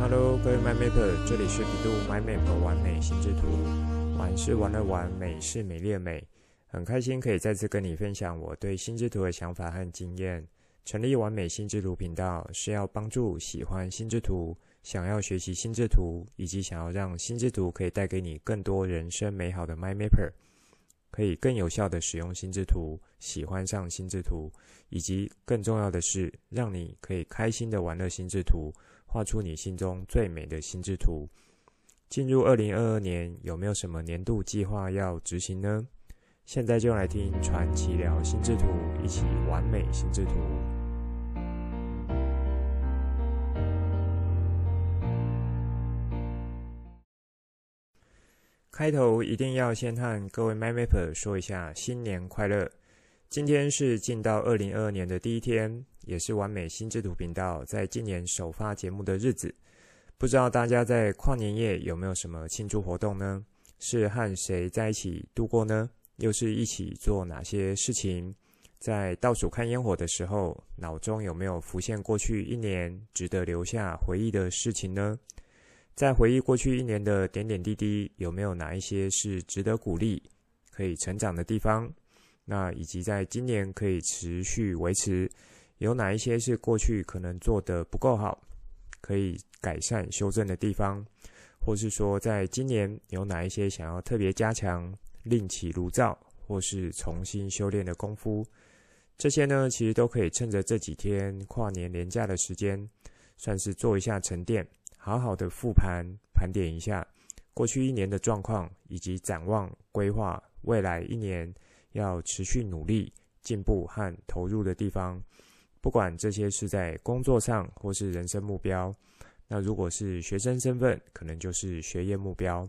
Hello，各位 MyMapper，这里是比度 My Map 完美心智图。玩是玩的玩，美是美丽的美。很开心可以再次跟你分享我对心智图的想法和经验。成立完美心智图频道是要帮助喜欢心智图、想要学习心智图，以及想要让心智图可以带给你更多人生美好的 MyMapper，可以更有效地使用心智图，喜欢上心智图，以及更重要的是，让你可以开心地玩乐心智图，画出你心中最美的心智图。进入二零二二年，有没有什么年度计划要执行呢？现在就来听传奇聊心智图，一起完美心智图。开头一定要先和各位 MyMapper 说一下新年快乐！今天是进到二零二二年的第一天，也是完美心智图频道在今年首发节目的日子。不知道大家在跨年夜有没有什么庆祝活动呢？是和谁在一起度过呢？又是一起做哪些事情？在倒数看烟火的时候，脑中有没有浮现过去一年值得留下回忆的事情呢？在回忆过去一年的点点滴滴，有没有哪一些是值得鼓励、可以成长的地方？那以及在今年可以持续维持，有哪一些是过去可能做得不够好，可以改善修正的地方？或是说，在今年有哪一些想要特别加强、另起炉灶，或是重新修炼的功夫？这些呢，其实都可以趁着这几天跨年年假的时间，算是做一下沉淀。好好的复盘盘点一下过去一年的状况，以及展望规划未来一年要持续努力进步和投入的地方。不管这些是在工作上或是人生目标，那如果是学生身份，可能就是学业目标。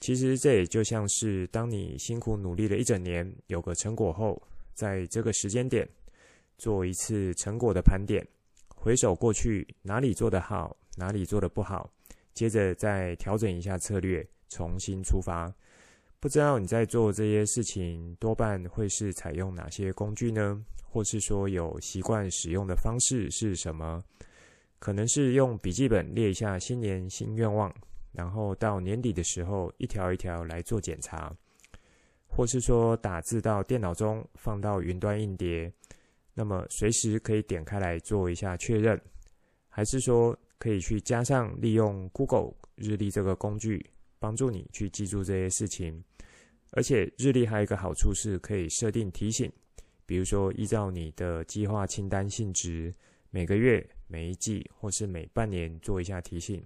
其实这也就像是当你辛苦努力了一整年，有个成果后，在这个时间点做一次成果的盘点，回首过去哪里做得好。哪里做得不好，接着再调整一下策略，重新出发。不知道你在做这些事情，多半会是采用哪些工具呢？或是说有习惯使用的方式是什么？可能是用笔记本列一下新年新愿望，然后到年底的时候一条一条来做检查，或是说打字到电脑中，放到云端硬碟，那么随时可以点开来做一下确认，还是说，可以去加上利用 Google 日历这个工具，帮助你去记住这些事情。而且日历还有一个好处是可以设定提醒，比如说依照你的计划清单性质，每个月、每一季或是每半年做一下提醒。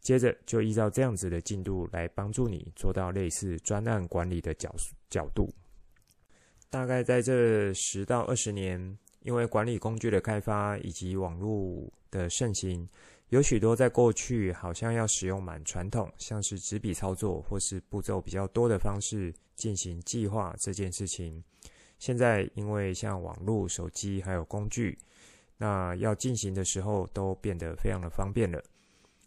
接着就依照这样子的进度来帮助你做到类似专案管理的角角度。大概在这十到二十年，因为管理工具的开发以及网络的盛行。有许多在过去好像要使用蛮传统，像是纸笔操作或是步骤比较多的方式进行计划这件事情。现在因为像网络、手机还有工具，那要进行的时候都变得非常的方便了。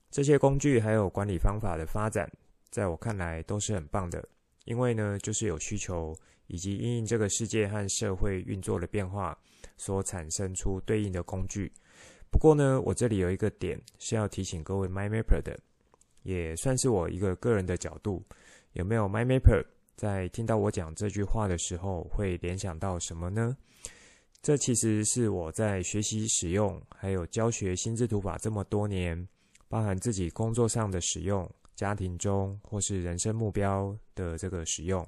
这些工具还有管理方法的发展，在我看来都是很棒的，因为呢就是有需求以及因应这个世界和社会运作的变化所产生出对应的工具。不过呢，我这里有一个点是要提醒各位 MyMapper 的，也算是我一个个人的角度。有没有 MyMapper 在听到我讲这句话的时候，会联想到什么呢？这其实是我在学习使用，还有教学心智图法这么多年，包含自己工作上的使用、家庭中或是人生目标的这个使用，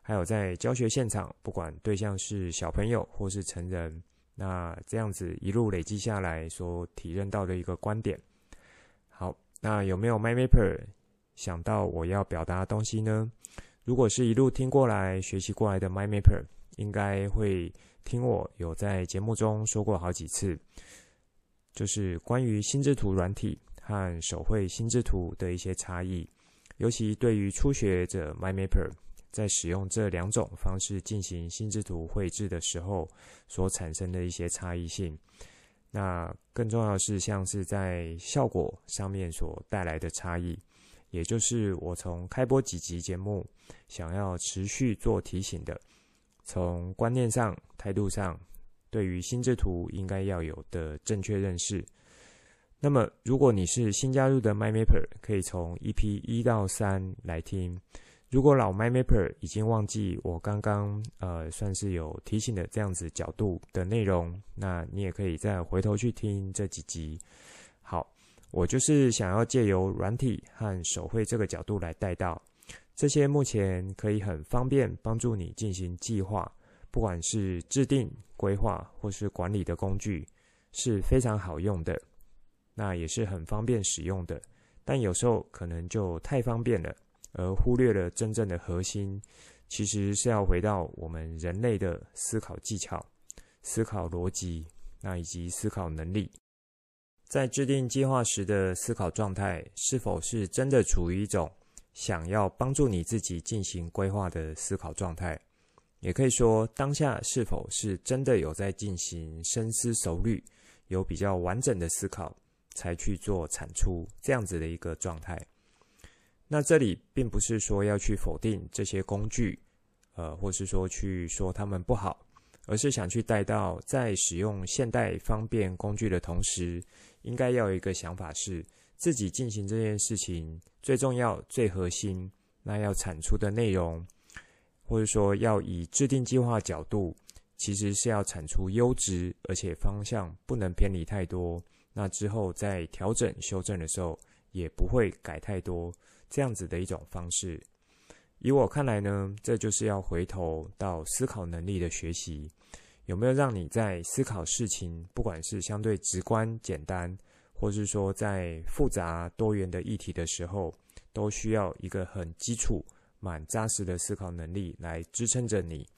还有在教学现场，不管对象是小朋友或是成人。那这样子一路累积下来，所体认到的一个观点。好，那有没有 MyMapper 想到我要表达的东西呢？如果是一路听过来、学习过来的 MyMapper，应该会听我有在节目中说过好几次，就是关于心智图软体和手绘心智图的一些差异，尤其对于初学者 MyMapper。在使用这两种方式进行心智图绘制的时候，所产生的一些差异性。那更重要的是，像是在效果上面所带来的差异，也就是我从开播几集节目想要持续做提醒的，从观念上、态度上，对于心智图应该要有的正确认识。那么，如果你是新加入的 MyMapper，可以从 EP 一到三来听。如果老 MyMapper 已经忘记我刚刚呃算是有提醒的这样子角度的内容，那你也可以再回头去听这几集。好，我就是想要借由软体和手绘这个角度来带到这些目前可以很方便帮助你进行计划，不管是制定、规划或是管理的工具，是非常好用的。那也是很方便使用的，但有时候可能就太方便了，而忽略了真正的核心，其实是要回到我们人类的思考技巧、思考逻辑，那以及思考能力。在制定计划时的思考状态，是否是真的处于一种想要帮助你自己进行规划的思考状态？也可以说，当下是否是真的有在进行深思熟虑，有比较完整的思考？才去做产出这样子的一个状态。那这里并不是说要去否定这些工具，呃，或是说去说他们不好，而是想去带到在使用现代方便工具的同时，应该要有一个想法是，自己进行这件事情最重要、最核心，那要产出的内容，或者说要以制定计划角度，其实是要产出优质，而且方向不能偏离太多。那之后在调整修正的时候，也不会改太多，这样子的一种方式。以我看来呢，这就是要回头到思考能力的学习，有没有让你在思考事情，不管是相对直观简单，或是说在复杂多元的议题的时候，都需要一个很基础、蛮扎实的思考能力来支撑着你，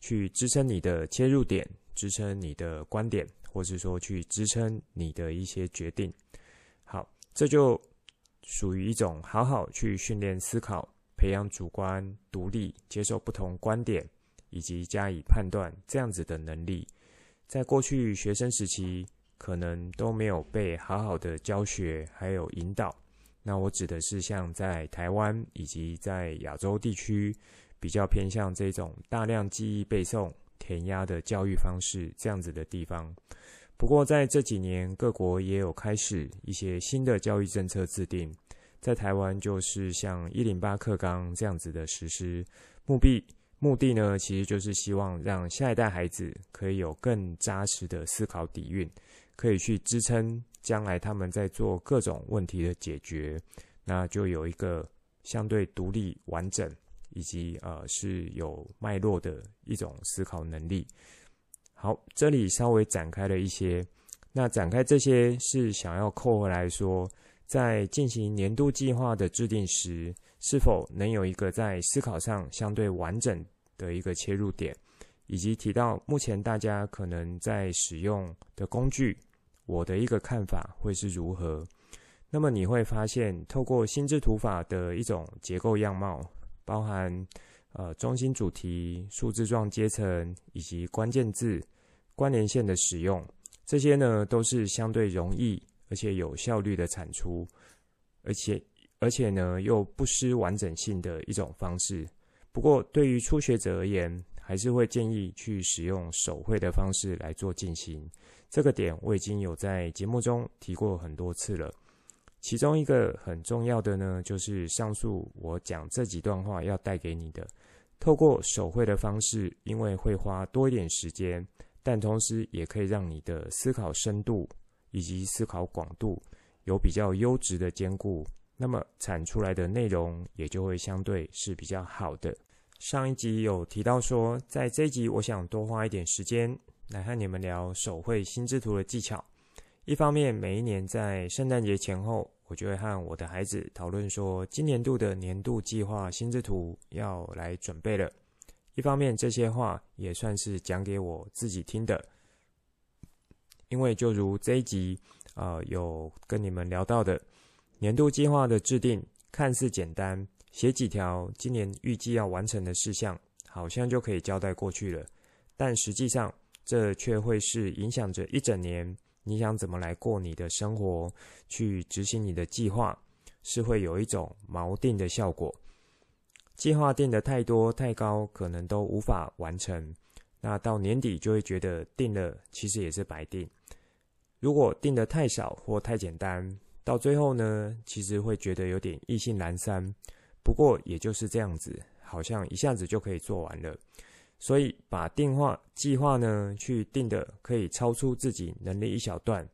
去支撑你的切入点，支撑你的观点。或是说去支撑你的一些决定，好，这就属于一种好好去训练思考、培养主观独立、接受不同观点以及加以判断这样子的能力。在过去学生时期，可能都没有被好好的教学还有引导。那我指的是像在台湾以及在亚洲地区，比较偏向这种大量记忆背诵。填鸭的教育方式，这样子的地方。不过在这几年，各国也有开始一些新的教育政策制定。在台湾，就是像一零八课纲这样子的实施，目的目的呢，其实就是希望让下一代孩子可以有更扎实的思考底蕴，可以去支撑将来他们在做各种问题的解决，那就有一个相对独立完整。以及呃是有脉络的一种思考能力。好，这里稍微展开了一些。那展开这些是想要扣回来说，在进行年度计划的制定时，是否能有一个在思考上相对完整的一个切入点，以及提到目前大家可能在使用的工具，我的一个看法会是如何。那么你会发现，透过心智图法的一种结构样貌。包含呃中心主题、数字状阶层以及关键字、关联线的使用，这些呢都是相对容易而且有效率的产出，而且而且呢又不失完整性的一种方式。不过对于初学者而言，还是会建议去使用手绘的方式来做进行。这个点我已经有在节目中提过很多次了。其中一个很重要的呢，就是上述我讲这几段话要带给你的，透过手绘的方式，因为会花多一点时间，但同时也可以让你的思考深度以及思考广度有比较优质的兼顾，那么产出来的内容也就会相对是比较好的。上一集有提到说，在这一集我想多花一点时间来和你们聊手绘心智图的技巧。一方面，每一年在圣诞节前后，我就会和我的孩子讨论说，今年度的年度计划心智图要来准备了。一方面，这些话也算是讲给我自己听的，因为就如这一集啊、呃，有跟你们聊到的，年度计划的制定看似简单，写几条今年预计要完成的事项，好像就可以交代过去了，但实际上，这却会是影响着一整年。你想怎么来过你的生活，去执行你的计划，是会有一种锚定的效果。计划定得太多太高，可能都无法完成。那到年底就会觉得定了，其实也是白定。如果定得太少或太简单，到最后呢，其实会觉得有点意兴阑珊。不过也就是这样子，好像一下子就可以做完了。所以把定划计划呢，去定的可以超出自己能力一小段，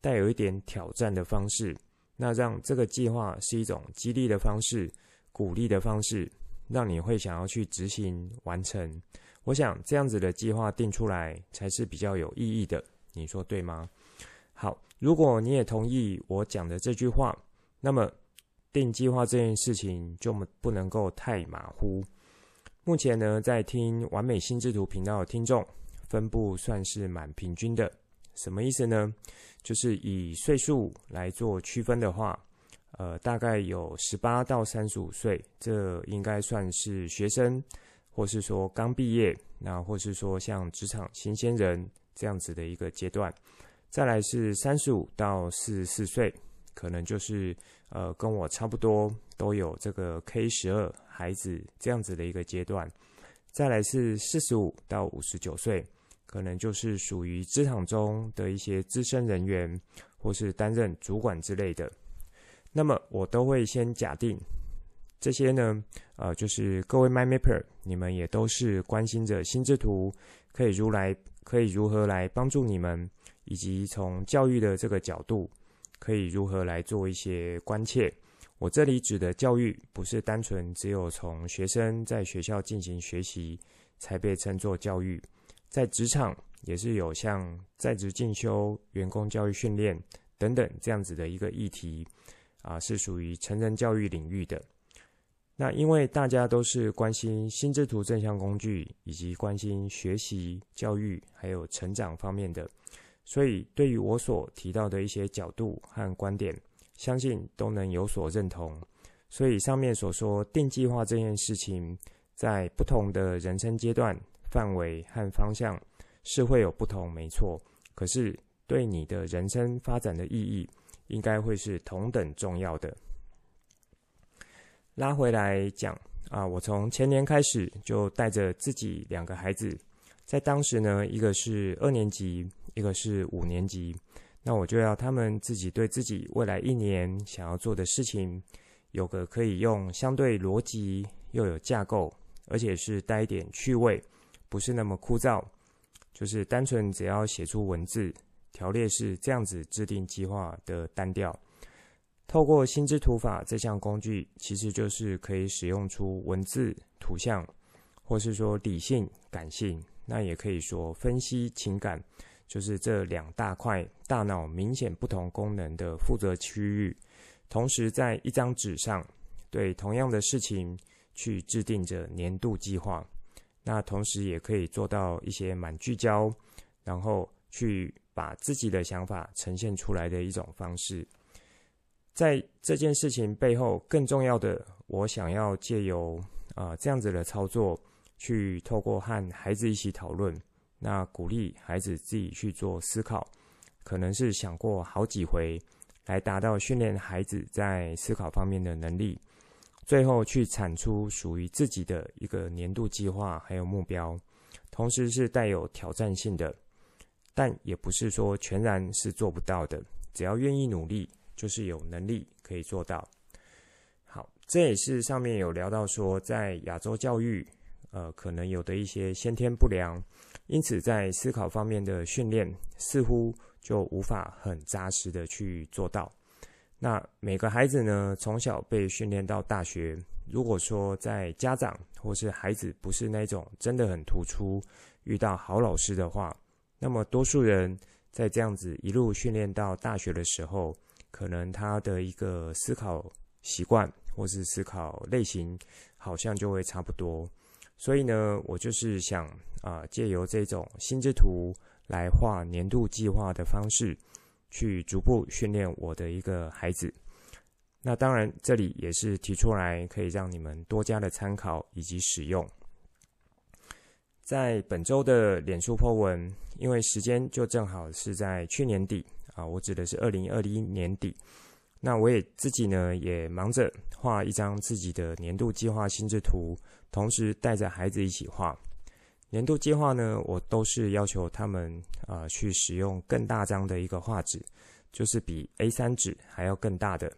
带有一点挑战的方式，那让这个计划是一种激励的方式、鼓励的方式，让你会想要去执行完成。我想这样子的计划定出来才是比较有意义的，你说对吗？好，如果你也同意我讲的这句话，那么定计划这件事情就不能够太马虎。目前呢，在听完美心智图频道的听众分布算是蛮平均的。什么意思呢？就是以岁数来做区分的话，呃，大概有十八到三十五岁，这应该算是学生，或是说刚毕业，那或是说像职场新鲜人这样子的一个阶段。再来是三十五到四十四岁，可能就是呃跟我差不多，都有这个 K 十二。孩子这样子的一个阶段，再来是四十五到五十九岁，可能就是属于职场中的一些资深人员，或是担任主管之类的。那么我都会先假定这些呢，呃，就是各位 MyMapper，你们也都是关心着心智图可以如来可以如何来帮助你们，以及从教育的这个角度，可以如何来做一些关切。我这里指的教育，不是单纯只有从学生在学校进行学习才被称作教育，在职场也是有像在职进修、员工教育训练等等这样子的一个议题，啊，是属于成人教育领域的。那因为大家都是关心心智图正向工具，以及关心学习、教育还有成长方面的，所以对于我所提到的一些角度和观点。相信都能有所认同，所以上面所说定计划这件事情，在不同的人生阶段、范围和方向是会有不同，没错。可是对你的人生发展的意义，应该会是同等重要的。拉回来讲啊，我从前年开始就带着自己两个孩子，在当时呢，一个是二年级，一个是五年级。那我就要他们自己对自己未来一年想要做的事情，有个可以用相对逻辑又有架构，而且是带一点趣味，不是那么枯燥，就是单纯只要写出文字条列式这样子制定计划的单调。透过心智图法这项工具，其实就是可以使用出文字、图像，或是说理性、感性，那也可以说分析情感。就是这两大块大脑明显不同功能的负责区域，同时在一张纸上对同样的事情去制定着年度计划。那同时也可以做到一些蛮聚焦，然后去把自己的想法呈现出来的一种方式。在这件事情背后，更重要的，我想要借由啊、这样子的操作，去透过和孩子一起讨论。那鼓励孩子自己去做思考，可能是想过好几回，来达到训练孩子在思考方面的能力，最后去产出属于自己的一个年度计划还有目标，同时是带有挑战性的，但也不是说全然是做不到的，只要愿意努力，就是有能力可以做到。好，这也是上面有聊到说，在亚洲教育，呃，可能有的一些先天不良。因此，在思考方面的训练似乎就无法很扎实的去做到。那每个孩子呢，从小被训练到大学，如果说在家长或是孩子不是那种真的很突出，遇到好老师的话，那么多数人在这样子一路训练到大学的时候，可能他的一个思考习惯或是思考类型，好像就会差不多。所以呢，我就是想啊，借由这种心智图来画年度计划的方式，去逐步训练我的一个孩子。那当然，这里也是提出来可以让你们多加的参考以及使用。在本周的脸书 po 文，因为时间就正好是在去年底啊，我指的是二零二一年底。那我也自己呢，也忙着画一张自己的年度计划心智图。同时带着孩子一起画，年度计划呢，我都是要求他们啊、去使用更大张的一个画纸，就是比 A3 纸还要更大的。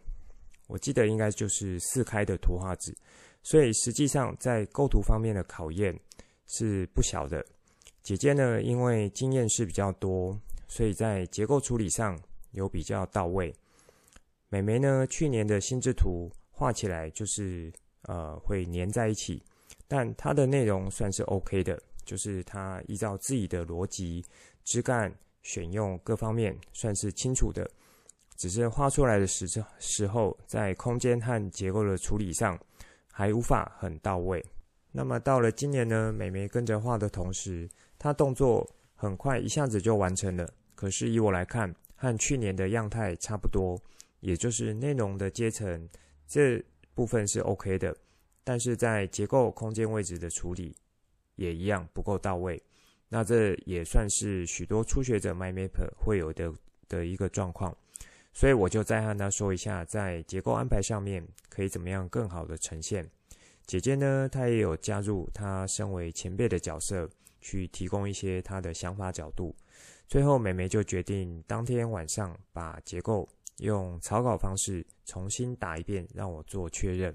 我记得应该就是四开的图画纸，所以实际上在构图方面的考验是不小的。姐姐呢，因为经验是比较多，所以在结构处理上有比较到位。美眉呢，去年的心智图画起来就是呃会粘在一起，但它的内容算是 OK 的，就是它依照自己的逻辑、枝干、选用各方面算是清楚的。只是画出来的时时候，在空间和结构的处理上还无法很到位。那么到了今年呢，美眉跟着画的同时，她动作很快，一下子就完成了。可是以我来看，和去年的样态差不多，也就是内容的阶层这部分是 OK 的，但是在结构空间位置的处理也一样不够到位。那这也算是许多初学者 My Map 会有的的一个状况。所以我就再和他说一下，在结构安排上面可以怎么样更好的呈现。姐姐呢，她也有加入她身为前辈的角色，去提供一些她的想法角度。最后，美眉就决定当天晚上把结构用草稿方式重新打一遍，让我做确认。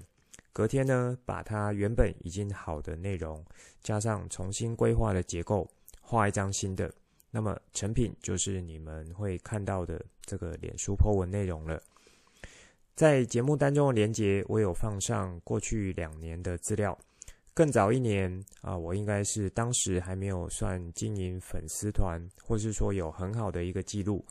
隔天呢，把它原本已经好的内容加上重新规划的结构，画一张新的。那么成品就是你们会看到的这个脸书 po 文内容了。在节目当中的连接，我有放上过去两年的资料。更早一年啊，我应该是当时还没有算经营粉丝团，或是说有很好的一个记录。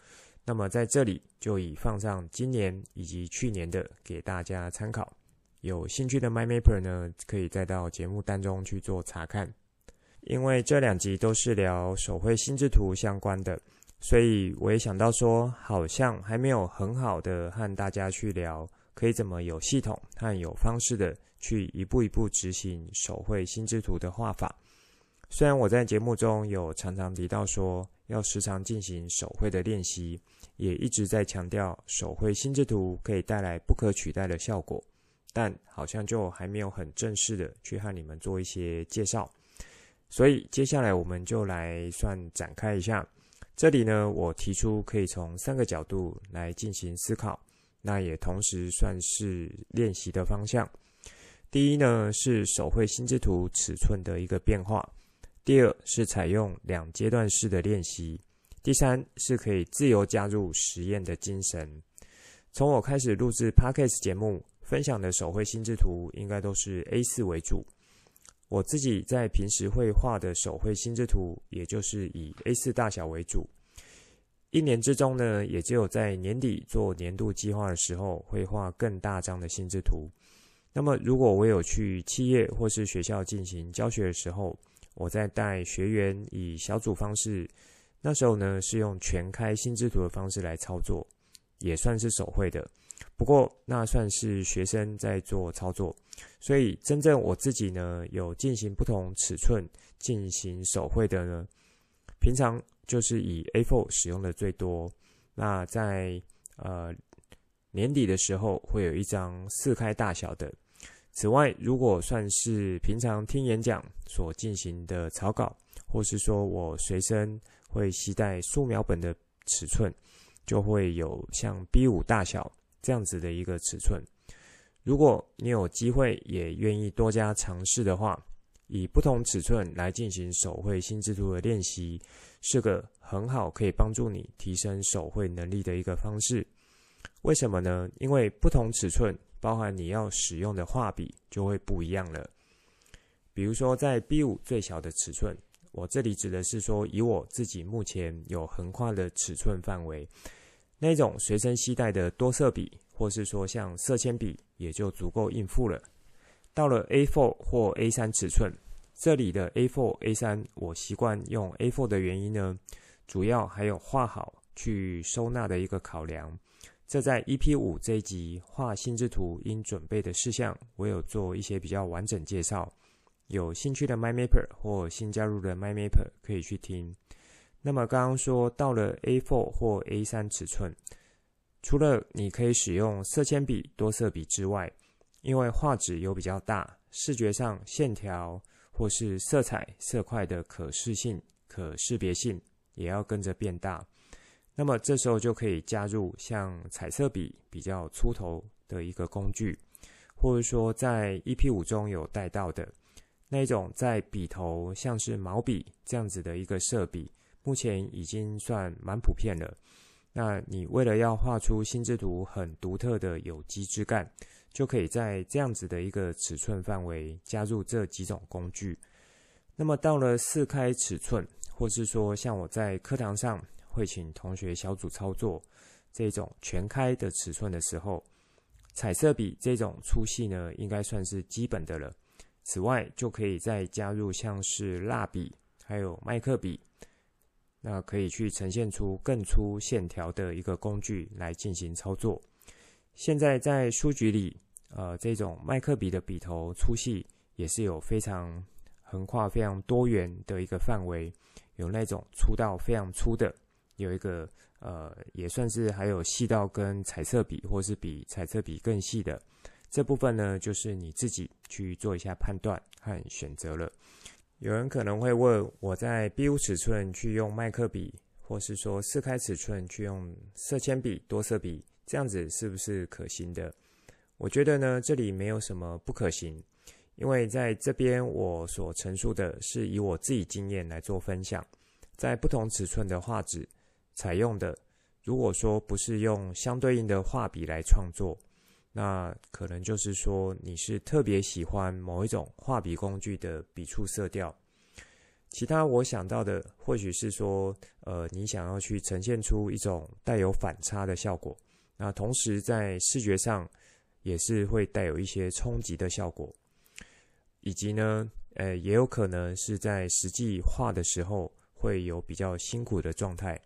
那么在这里就已放上今年以及去年的给大家参考。有兴趣的 MindMapper 呢，可以再到节目当中去做查看。因为这两集都是聊手绘心智图相关的，所以我也想到说，好像还没有很好的和大家去聊，可以怎么有系统和有方式的去一步一步执行手绘心智图的画法。虽然我在节目中有常常提到说，要时常进行手绘的练习，也一直在强调手绘心智图可以带来不可取代的效果，但好像就还没有很正式的去和你们做一些介绍。所以接下来我们就来算展开一下。这里呢，我提出可以从三个角度来进行思考，那也同时算是练习的方向。第一呢，是手绘心智图尺寸的一个变化；第二是采用两阶段式的练习；第三是可以自由加入实验的精神。从我开始录制 Podcast 节目，分享的手绘心智图应该都是 A4 为主。我自己在平时会画的手绘心智图，也就是以 A4 大小为主。一年之中呢，也只有在年底做年度计划的时候，会画更大张的心智图。那么，如果我有去企业或是学校进行教学的时候，我在带学员以小组方式，那时候呢是用全开心智图的方式来操作，也算是手绘的。不过，那算是学生在做操作。所以，真正我自己呢，有进行不同尺寸进行手绘的呢，平常就是以 A4 使用的最多。那在呃年底的时候，会有一张四开大小的。此外，如果算是平常听演讲所进行的草稿，或是说我随身会携带素描本的尺寸，就会有像 B5 大小这样子的一个尺寸。如果你有机会也愿意多加尝试的话，以不同尺寸来进行手绘心智图的练习，是个很好可以帮助你提升手绘能力的一个方式。为什么呢？因为不同尺寸包含你要使用的画笔就会不一样了。比如说在 B5 最小的尺寸，我这里指的是说以我自己目前有横跨的尺寸范围，那种随身携带的多色笔。或是说像色铅笔也就足够应付了。到了 A4 或 A3 尺寸，这里的 A4、A3，我习惯用 A4 的原因呢，主要还有画好去收纳的一个考量。这在 EP5 这一集画心智图应准备的事项，我有做一些比较完整介绍。有兴趣的 My Mapper 或新加入的 My Mapper 可以去听。那么刚刚说到了 A4 或 A3 尺寸。除了你可以使用色铅笔、多色笔之外，因为画纸有比较大，视觉上线条或是色彩色块的可视性、可识别性也要跟着变大。那么这时候就可以加入像彩色笔比较粗头的一个工具，或者说在 EP5 中有带到的那一种在笔头像是毛笔这样子的一个色笔，目前已经算蛮普遍了。那你为了要画出心智图很独特的有机质感，就可以在这样子的一个尺寸范围加入这几种工具。那么到了四开尺寸，或是说像我在课堂上会请同学小组操作这种全开的尺寸的时候，彩色笔这种粗细呢，应该算是基本的了。此外，就可以再加入像是蜡笔，还有麦克笔。那可以去呈现出更粗线条的一个工具来进行操作。现在在书局里，呃，这种麦克笔的笔头粗细也是有非常横跨、非常多元的一个范围，有那种粗到非常粗的，有一个呃，也算是还有细到跟彩色笔或是比彩色笔更细的。这部分呢，就是你自己去做一下判断和选择了。有人可能会问，我在 B5 尺寸去用麦克笔，或是说四开尺寸去用色铅笔、多色笔，这样子是不是可行的？我觉得呢，这里没有什么不可行，因为在这边我所陈述的是以我自己经验来做分享，在不同尺寸的画纸采用的，如果说不是用相对应的画笔来创作。那可能就是说，你是特别喜欢某一种画笔工具的笔触色调。其他我想到的，或许是说，呃，你想要去呈现出一种带有反差的效果，那同时在视觉上也是会带有一些冲击的效果，以及呢，呃，也有可能是在实际画的时候会有比较辛苦的状态。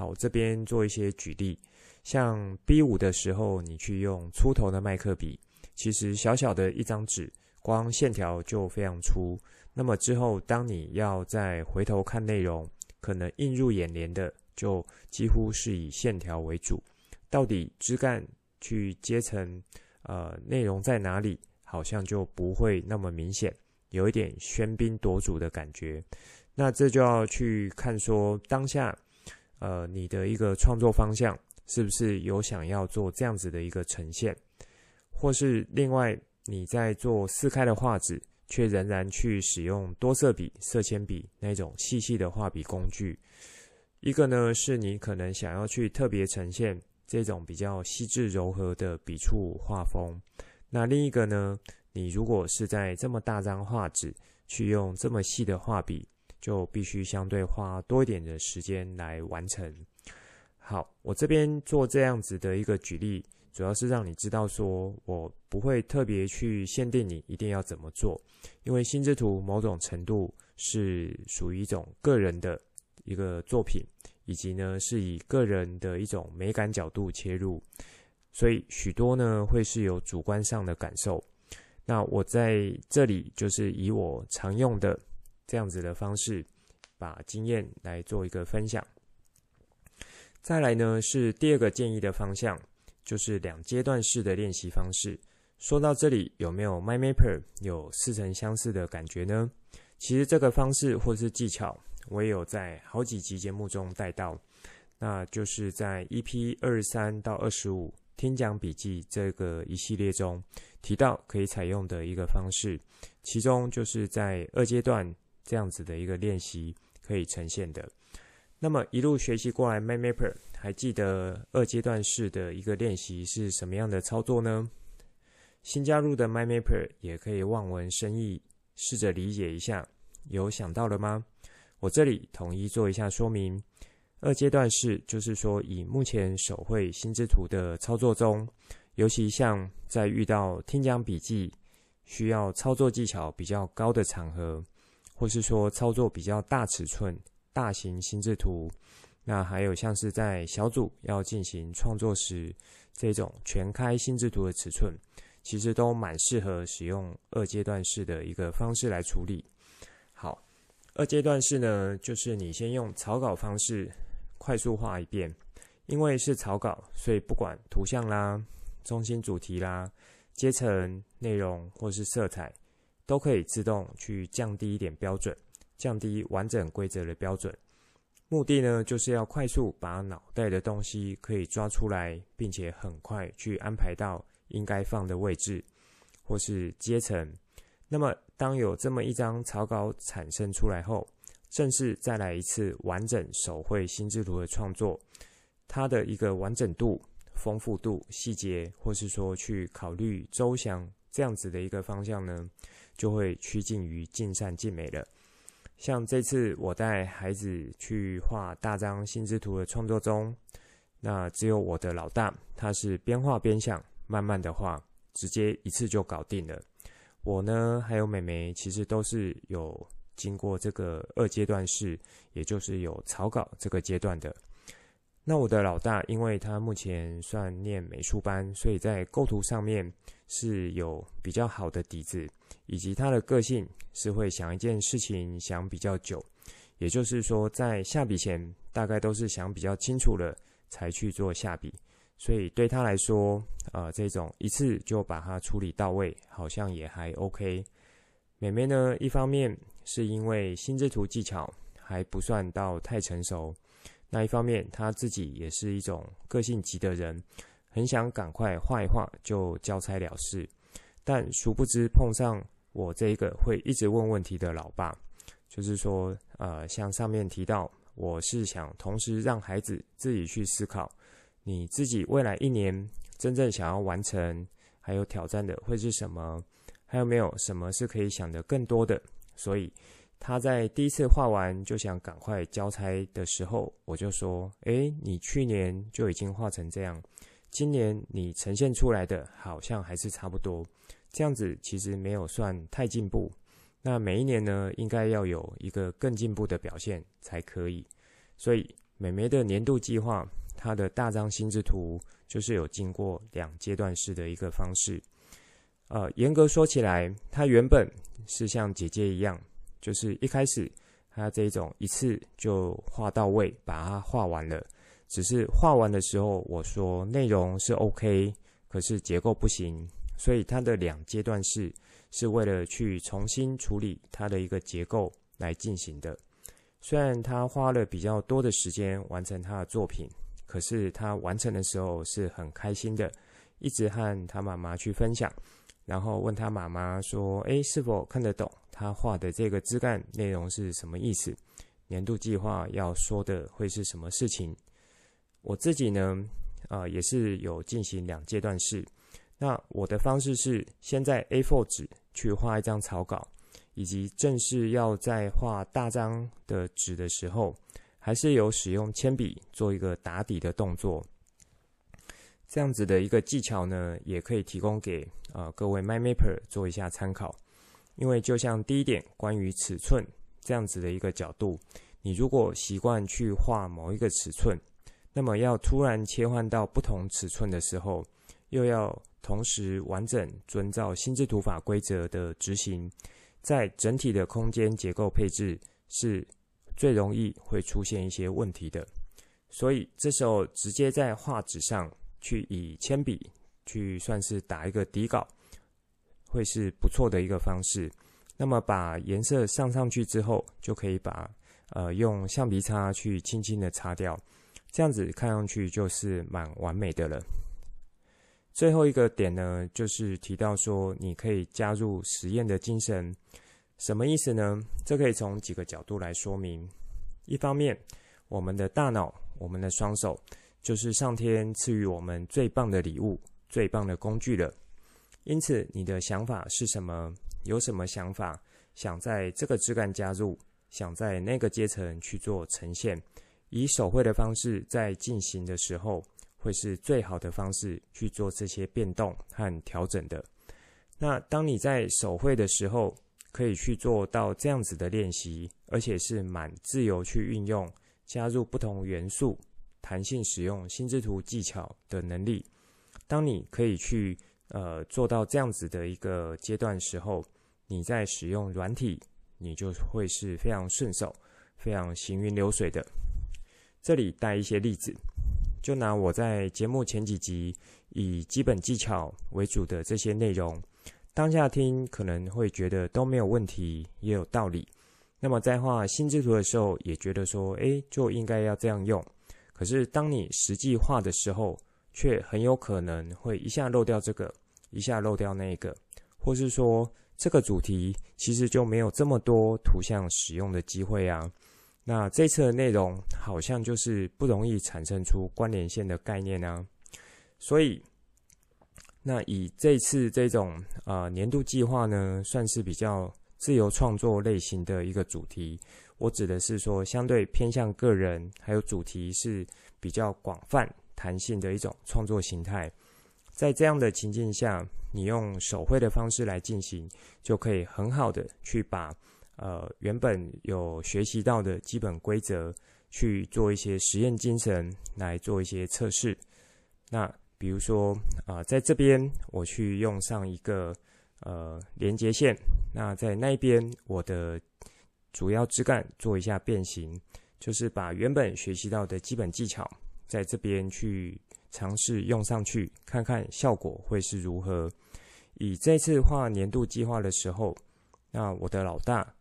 好，这边做一些举例。像 B5 的时候，你去用粗头的麦克笔，其实小小的一张纸，光线条就非常粗。那么之后，当你要再回头看内容，可能映入眼帘的就几乎是以线条为主。到底枝干去阶层，呃，内容在哪里，好像就不会那么明显，有一点喧宾夺主的感觉。那这就要去看说当下，呃，你的一个创作方向。是不是有想要做这样子的一个呈现，或是另外你在做四开的画纸，却仍然去使用多色笔、色铅笔那种细细的画笔工具？一个呢，是你可能想要去特别呈现这种比较细致柔和的笔触画风，那另一个呢，你如果是在这么大张画纸去用这么细的画笔，就必须相对花多一点的时间来完成。好，我这边做这样子的一个举例，主要是让你知道说，我不会特别去限定你一定要怎么做，因为心智图某种程度是属于一种个人的一个作品，以及呢是以个人的一种美感角度切入，所以许多呢会是有主观上的感受。那我在这里就是以我常用的这样子的方式，把经验来做一个分享。再来呢，是第二个建议的方向，就是两阶段式的练习方式。说到这里，有没有 MyMapper 有似曾相识的感觉呢？其实这个方式或是技巧，我也有在好几集节目中带到，那就是在 EP 二十三到二十五听讲笔记这个一系列中提到可以采用的一个方式，其中就是在二阶段这样子的一个练习可以呈现的。那么一路学习过来 m a m a p e r 还记得二阶段式的一个练习是什么样的操作呢？新加入的 My Mapper 也可以望文生义，试着理解一下，有想到了吗？我这里统一做一下说明。二阶段式就是说，以目前手绘心智图的操作中，尤其像在遇到听讲笔记需要操作技巧比较高的场合，或是说操作比较大尺寸。大型心智图，那还有像是在小组要进行创作时，这种全开心智图的尺寸，其实都蛮适合使用二阶段式的一个方式来处理。好，二阶段式呢，就是你先用草稿方式快速画一遍，因为是草稿，所以不管图像啦、中心主题啦、阶层、内容或是色彩，都可以自动去降低一点标准，降低完整规则的标准。目的呢，就是要快速把脑袋的东西可以抓出来，并且很快去安排到应该放的位置或是阶层。那么，当有这么一张草稿产生出来后，正式再来一次完整手绘心智图的创作，它的一个完整度、丰富度、细节，或是说去考虑周详这样子的一个方向呢，就会趋近于尽善尽美了。像这次我带孩子去画大张心智图的创作中，那只有我的老大，他是边画边想，慢慢的画，直接一次就搞定了。我呢，还有妹妹，其实都是有经过这个二阶段式，也就是有草稿这个阶段的。那我的老大，因为他目前算念美术班，所以在构图上面是有比较好的底子，以及他的个性是会想一件事情想比较久，也就是说，在下笔前大概都是想比较清楚了才去做下笔，所以对他来说，呃，这种一次就把它处理到位，好像也还 OK。妹妹呢，一方面是因为心智图技巧还不算到太成熟。那一方面，他自己也是一种个性急的人，很想赶快画一画就交差了事，但殊不知碰上我这一个会一直问问题的老爸，就是说，呃，像上面提到，我是想同时让孩子自己去思考，你自己未来一年真正想要完成还有挑战的会是什么，还有没有什么是可以想得更多的，所以。他在第一次画完就想赶快交差的时候，我就说：“诶，你去年就已经画成这样，今年你呈现出来的好像还是差不多，这样子其实没有算太进步。那每一年呢，应该要有一个更进步的表现才可以。所以，美眉的年度计划，她的大张心智图就是有经过两阶段式的一个方式。呃，严格说起来，她原本是像姐姐一样。”就是一开始，他这种一次就画到位，把它画完了。只是画完的时候，我说内容是 OK，可是结构不行，所以它的两阶段式是为了去重新处理它的一个结构来进行的。虽然他花了比较多的时间完成他的作品，可是他完成的时候是很开心的，一直和他妈妈去分享，然后问他妈妈说：“诶，是否看得懂？”他画的这个枝干内容是什么意思？年度计划要说的会是什么事情？我自己呢，啊、也是有进行两阶段式。那我的方式是先在 A4 纸去画一张草稿，以及正式要在画大张的纸的时候，还是有使用铅笔做一个打底的动作。这样子的一个技巧呢，也可以提供给、呃、各位 MindMapper 做一下参考。因为就像第一点，关于尺寸这样子的一个角度，你如果习惯去画某一个尺寸，那么要突然切换到不同尺寸的时候，又要同时完整遵照心智图法规则的执行，在整体的空间结构配置是最容易会出现一些问题的。所以这时候直接在画纸上去以铅笔去算是打一个底稿。会是不错的一个方式。那么把颜色上上去之后，就可以把呃用橡皮擦去轻轻的擦掉，这样子看上去就是蛮完美的了。最后一个点呢，就是提到说你可以加入实验的精神，什么意思呢？这可以从几个角度来说明。一方面，我们的大脑、我们的双手，就是上天赐予我们最棒的礼物、最棒的工具了。因此，你的想法是什么？有什么想法？想在这个枝干加入，想在那个阶层去做呈现，以手绘的方式在进行的时候，会是最好的方式去做这些变动和调整的。那当你在手绘的时候，可以去做到这样子的练习，而且是蛮自由去运用，加入不同元素，弹性使用心智图技巧的能力。当你可以去。呃，做到这样子的一个阶段时候，你在使用软体，你就会是非常顺手、非常行云流水的。这里带一些例子，就拿我在节目前几集以基本技巧为主的这些内容，当下听可能会觉得都没有问题，也有道理。那么在画心智图的时候，也觉得说，诶，就应该要这样用。可是当你实际画的时候，却很有可能会一下漏掉这个，一下漏掉那个，或是说这个主题其实就没有这么多图像使用的机会啊。那这次的内容好像就是不容易产生出关联线的概念啊。所以，那以这次这种啊、呃、年度计划呢，算是比较。自由创作类型的一个主题，我指的是说，相对偏向个人，还有主题是比较广泛、弹性的一种创作形态。在这样的情境下，你用手绘的方式来进行，就可以很好的去把呃原本有学习到的基本规则去做一些实验精神，来做一些测试。那比如说啊、在这边我去用上一个。呃，连接线，那在那边，我的主要枝干做一下变形，就是把原本学习到的基本技巧，在这边去尝试用上去，看看效果会是如何。以这次画年度计划的时候，那我的老大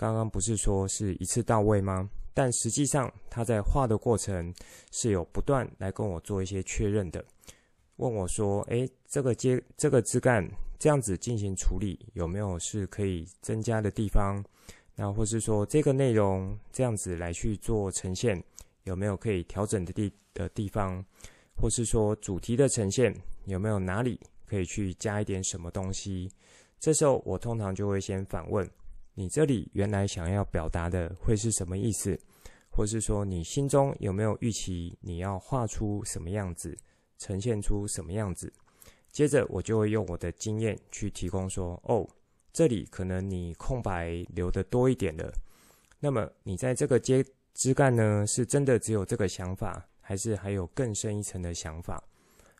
刚刚不是说是一次到位吗？但实际上他在画的过程是有不断来跟我做一些确认的，问我说：“诶，这个接这个枝干。”这样子进行处理有没有是可以增加的地方？那或是说这个内容这样子来去做呈现有没有可以调整的地的地方？或是说主题的呈现有没有哪里可以去加一点什么东西？这时候我通常就会先反问：你这里原来想要表达的会是什么意思？或是说你心中有没有预期你要画出什么样子，呈现出什么样子？接着我就会用我的经验去提供说，哦，这里可能你空白留得多一点了。那么你在这个枝干呢，是真的只有这个想法，还是还有更深一层的想法？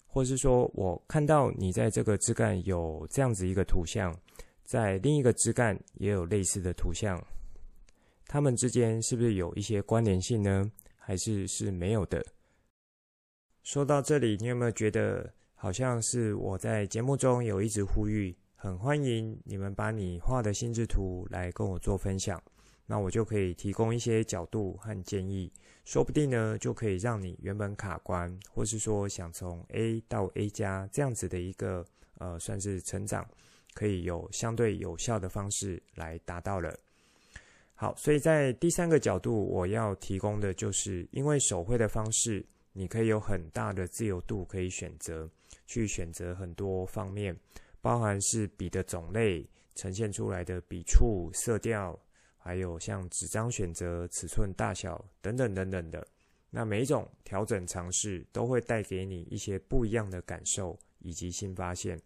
或是说我看到你在这个枝干有这样子一个图像，在另一个枝干也有类似的图像，它们之间是不是有一些关联性呢？还是是没有的？说到这里，你有没有觉得？好像是我在节目中有一直呼吁，很欢迎你们把你画的心智图来跟我做分享，那我就可以提供一些角度和建议，说不定呢就可以让你原本卡关，或是说想从 A 到 A 加这样子的一个呃算是成长，可以有相对有效的方式来达到了。好，所以在第三个角度，我要提供的就是因为手绘的方式，你可以有很大的自由度可以选择。去选择很多方面，包含是笔的种类、呈现出来的笔触、色调，还有像纸张选择、尺寸大小等等等等的。那每一种调整尝试都会带给你一些不一样的感受以及新发现。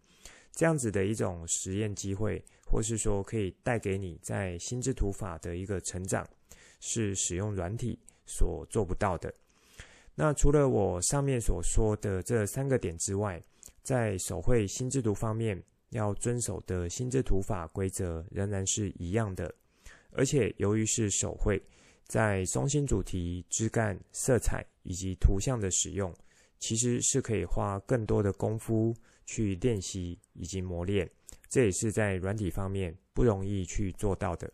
这样子的一种实验机会，或是说可以带给你在心智图法的一个成长，是使用软体所做不到的。那除了我上面所说的这三个点之外，在手绘心智图方面，要遵守的心智图法规则仍然是一样的。而且由于是手绘，在中心主题、枝干、色彩以及图像的使用，其实是可以花更多的功夫去练习以及磨练。这也是在软体方面不容易去做到的。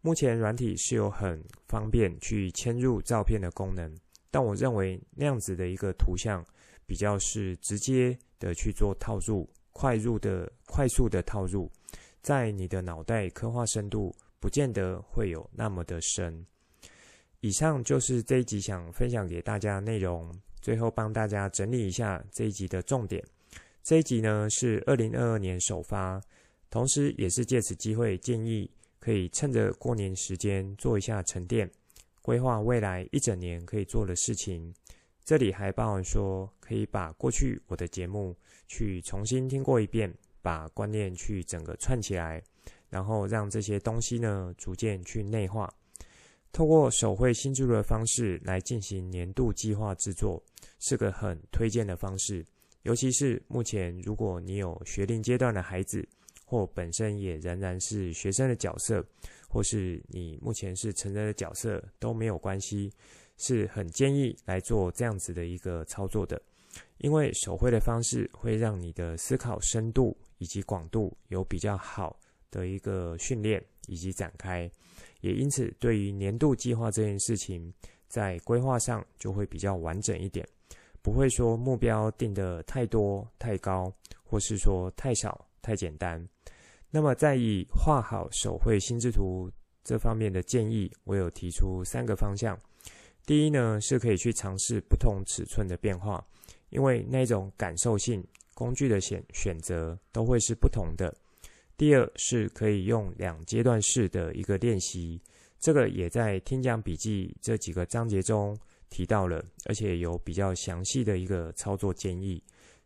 目前软体是有很方便去嵌入照片的功能，但我认为那样子的一个图像比较是直接。的去做套入，快入的快速的套入，在你的脑袋刻画深度，不见得会有那么的深。以上就是这一集想分享给大家的内容，最后帮大家整理一下这一集的重点。这一集呢是二零二二年首发，同时也是借此机会建议可以趁着过年时间做一下沉淀，规划未来一整年可以做的事情。这里还包含说，可以把过去我的节目去重新听过一遍，把观念去整个串起来，然后让这些东西呢逐渐去内化。透过手绘心智图的方式来进行年度计划制作，是个很推荐的方式。尤其是目前如果你有学龄阶段的孩子，或本身也仍然是学生的角色，或是你目前是成人的角色，都没有关系。是很建议来做这样子的一个操作的。因为手绘的方式会让你的思考深度以及广度有比较好的一个训练以及展开，也因此对于年度计划这件事情，在规划上就会比较完整一点，不会说目标定得太多太高，或是说太少太简单。那么在以画好手绘心智图这方面的建议，我有提出三个方向。第一呢，是可以去尝试不同尺寸的变化，因为那种感受性工具的选选择都会是不同的。第二是可以用两阶段式的一个练习，这个也在听讲笔记这几个章节中提到了，而且有比较详细的一个操作建议。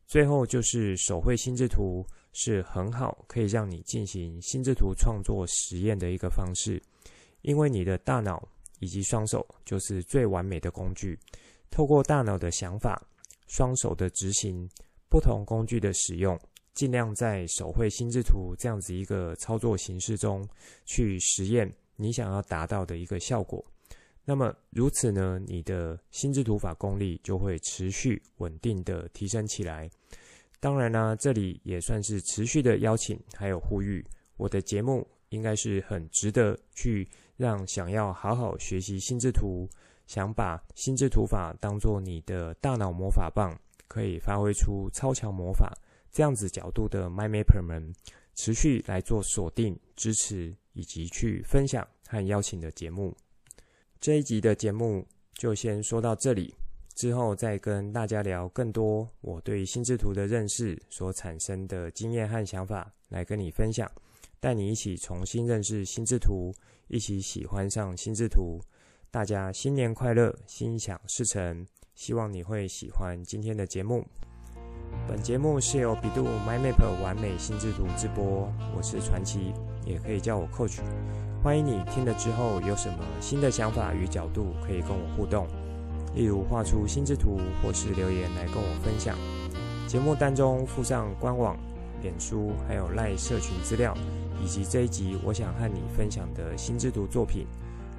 最后就是手绘心智图是很好可以让你进行心智图创作实验的一个方式，因为你的大脑。以及双手就是最完美的工具。透过大脑的想法，双手的执行，不同工具的使用，尽量在手绘心智图这样子一个操作形式中去实验你想要达到的一个效果。那么如此呢，你的心智图法功力就会持续稳定的提升起来。当然呢，这里也算是持续的邀请还有呼吁，我的节目应该是很值得去。让想要好好学习心智图，想把心智图法当做你的大脑魔法棒，可以发挥出超强魔法这样子角度的 MyMapper 们，持续来做锁定、支持以及去分享和邀请的节目。这一集的节目就先说到这里，之后再跟大家聊更多我对心智图的认识所产生的经验和想法，来跟你分享，带你一起重新认识心智图。一起喜欢上心智图，大家新年快乐，心想事成。希望你会喜欢今天的节目。本节目是由百度 MyMap 完美心智图直播，我是传奇，也可以叫我 Coach。欢迎你听了之后有什么新的想法与角度，可以跟我互动，例如画出心智图，或是留言来跟我分享。节目当中附上官网、脸书还有赖社群资料。以及这一集我想和你分享的心智图作品，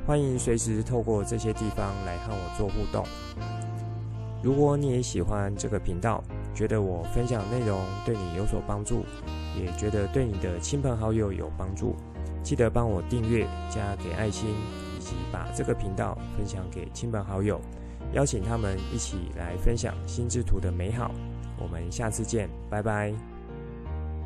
欢迎随时透过这些地方来和我做互动。如果你也喜欢这个频道，觉得我分享内容对你有所帮助，也觉得对你的亲朋好友有帮助，记得帮我订阅、加给爱心，以及把这个频道分享给亲朋好友，邀请他们一起来分享心智图的美好。我们下次见，拜拜。